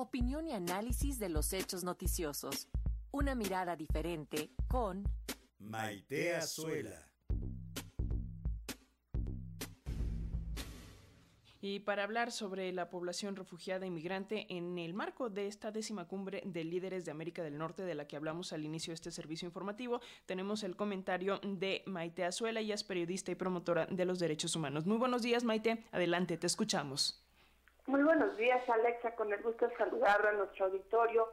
Opinión y análisis de los hechos noticiosos. Una mirada diferente con Maite Azuela. Y para hablar sobre la población refugiada inmigrante en el marco de esta décima cumbre de líderes de América del Norte de la que hablamos al inicio de este servicio informativo, tenemos el comentario de Maite Azuela, ella es periodista y promotora de los derechos humanos. Muy buenos días, Maite. Adelante, te escuchamos. Muy buenos días, Alexa. Con el gusto de saludar a nuestro auditorio.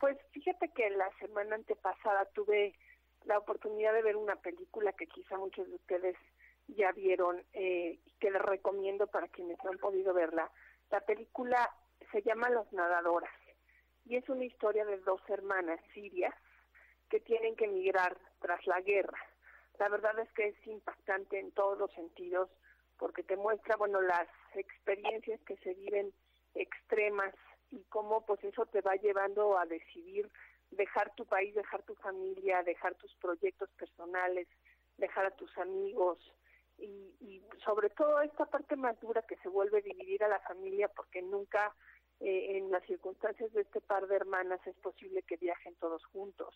Pues fíjate que la semana antepasada tuve la oportunidad de ver una película que quizá muchos de ustedes ya vieron eh, que les recomiendo para quienes no han podido verla. La película se llama Las Nadadoras y es una historia de dos hermanas sirias que tienen que emigrar tras la guerra. La verdad es que es impactante en todos los sentidos porque te muestra, bueno, las experiencias que se viven extremas y cómo pues eso te va llevando a decidir dejar tu país, dejar tu familia, dejar tus proyectos personales, dejar a tus amigos, y, sobre todo esta parte más que se vuelve dividir a la familia porque nunca eh, en las circunstancias de este par de hermanas es posible que viajen todos juntos.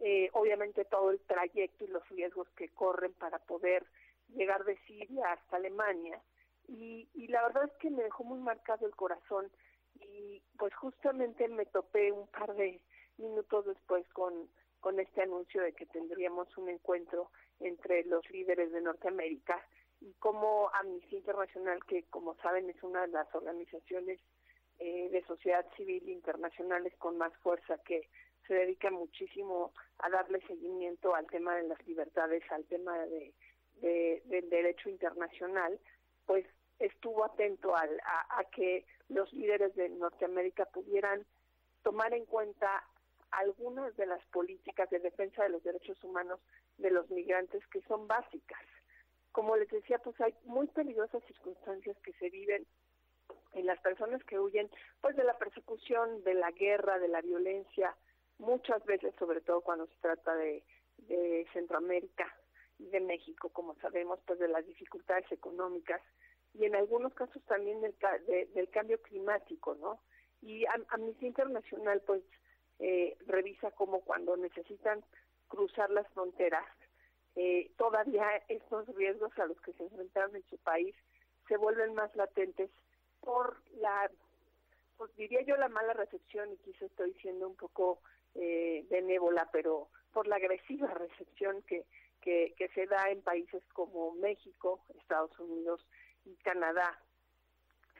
Eh, obviamente todo el trayecto y los riesgos que corren para poder llegar de Siria hasta Alemania. Y, la verdad es que me dejó muy marcado el corazón y pues justamente me topé un par de minutos después con, con este anuncio de que tendríamos un encuentro entre los líderes de Norteamérica y como Amnistía Internacional, que como saben es una de las organizaciones eh, de sociedad civil internacionales con más fuerza que se dedica muchísimo a darle seguimiento al tema de las libertades, al tema de, del derecho internacional, pues estuvo atento al, a que los líderes de Norteamérica pudieran tomar en cuenta algunas de las políticas de defensa de los derechos humanos de los migrantes que son básicas. Como les decía, pues hay muy peligrosas circunstancias que se viven en las personas que huyen pues de la persecución, de la guerra, de la violencia, muchas veces, sobre todo cuando se trata de, de Centroamérica de México, como sabemos, pues de las dificultades económicas y en algunos casos también del, del cambio climático, ¿no? Y Amnistía Internacional, pues, eh, revisa cómo cuando necesitan cruzar las fronteras, eh, todavía estos riesgos a los que se enfrentaron en su país se vuelven más latentes por la, pues diría yo la mala recepción, y quizá estoy siendo un poco eh, benévola, pero por la agresiva recepción que, que, que se da en países como México, Estados Unidos y Canadá.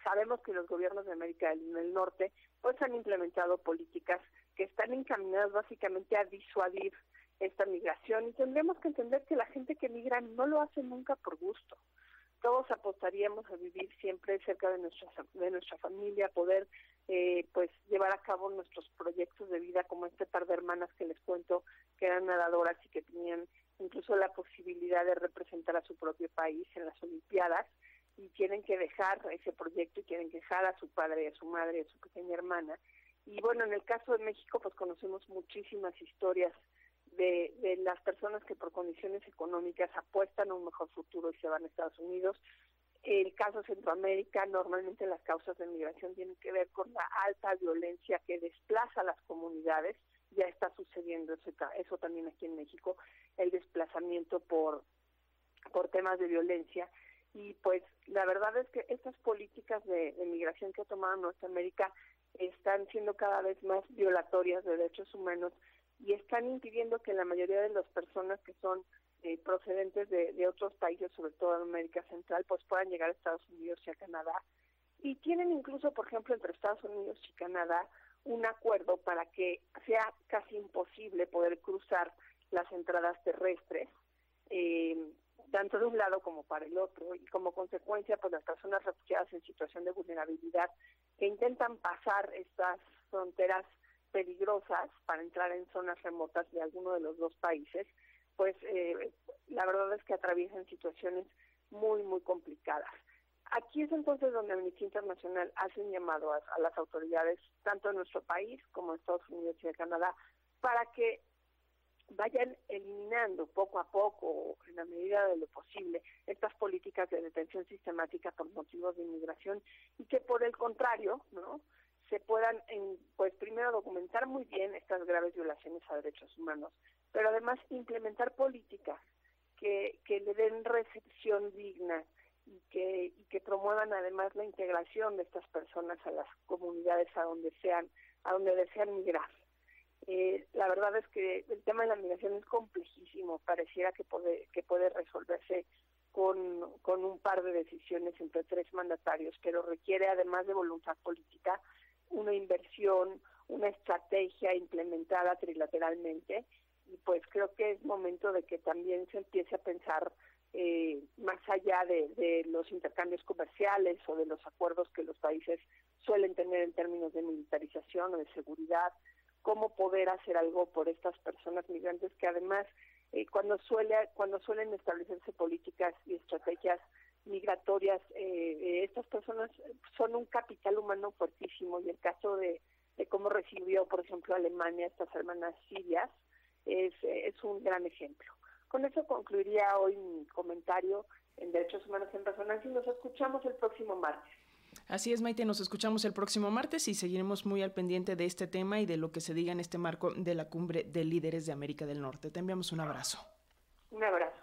Sabemos que los gobiernos de América del Norte pues han implementado políticas que están encaminadas básicamente a disuadir esta migración y tendremos que entender que la gente que migra no lo hace nunca por gusto. Todos apostaríamos a vivir siempre cerca de nuestra de nuestra familia, poder eh, pues llevar a cabo nuestros proyectos de vida como este par de hermanas que les cuento que eran nadadoras y que tenían incluso la posibilidad de representar a su propio país en las Olimpiadas y tienen que dejar ese proyecto y tienen que dejar a su padre, a su madre, a su pequeña hermana. Y bueno, en el caso de México pues conocemos muchísimas historias de, de las personas que por condiciones económicas apuestan a un mejor futuro y se van a Estados Unidos. El caso de Centroamérica, normalmente las causas de migración tienen que ver con la alta violencia que desplaza a las comunidades. Eso, también aquí en México, el desplazamiento por, por temas de violencia. Y pues la verdad es que estas políticas de, de migración que ha tomado Norteamérica están siendo cada vez más violatorias de derechos humanos y están impidiendo que la mayoría de las personas que son eh, procedentes de, otros países, sobre todo de América Central, pues puedan llegar a Estados Unidos y a Canadá. Y tienen incluso, por ejemplo, entre Estados Unidos y Canadá un acuerdo para que sea casi imposible poder cruzar las entradas terrestres, eh, tanto de un lado como para el otro, y como consecuencia, pues las personas refugiadas en situación de vulnerabilidad que intentan pasar estas fronteras peligrosas para entrar en zonas remotas de alguno de los dos países, pues eh, la verdad es que atraviesan situaciones muy, muy complicadas. Aquí es entonces donde Amnistía Internacional hace un llamado a, las autoridades, tanto en nuestro país como en Estados Unidos y en Canadá, para que vayan eliminando poco a poco, en la medida de lo posible, estas políticas de detención sistemática por motivos de inmigración y que por el contrario, ¿no? se puedan, pues primero documentar muy bien estas graves violaciones a derechos humanos, pero además implementar políticas que, que le den recepción digna y que, y que promuevan además la integración de estas personas a las comunidades a donde sean, a donde desean migrar. Eh, la verdad es que el tema de la migración es complejísimo, pareciera que puede, que puede resolverse con, con un par de decisiones entre tres mandatarios, pero requiere además de voluntad política una inversión, una estrategia implementada trilateralmente y pues creo que es momento de que también se empiece a pensar eh, más allá de, de, los intercambios comerciales o de los acuerdos que los países suelen tener en términos de militarización o de seguridad, cómo poder hacer algo por estas personas migrantes que además eh, cuando suele cuando suelen establecerse políticas y estrategias migratorias eh, estas personas son un capital humano fuertísimo y el caso de, de cómo recibió por ejemplo Alemania estas hermanas sirias es, es un gran ejemplo con eso concluiría hoy mi comentario en derechos humanos en resonancia y nos escuchamos el próximo martes Así es, Maite, nos escuchamos el próximo martes y seguiremos muy al pendiente de este tema y de lo que se diga en este marco de la cumbre de líderes de América del Norte. Te enviamos un abrazo. Un abrazo.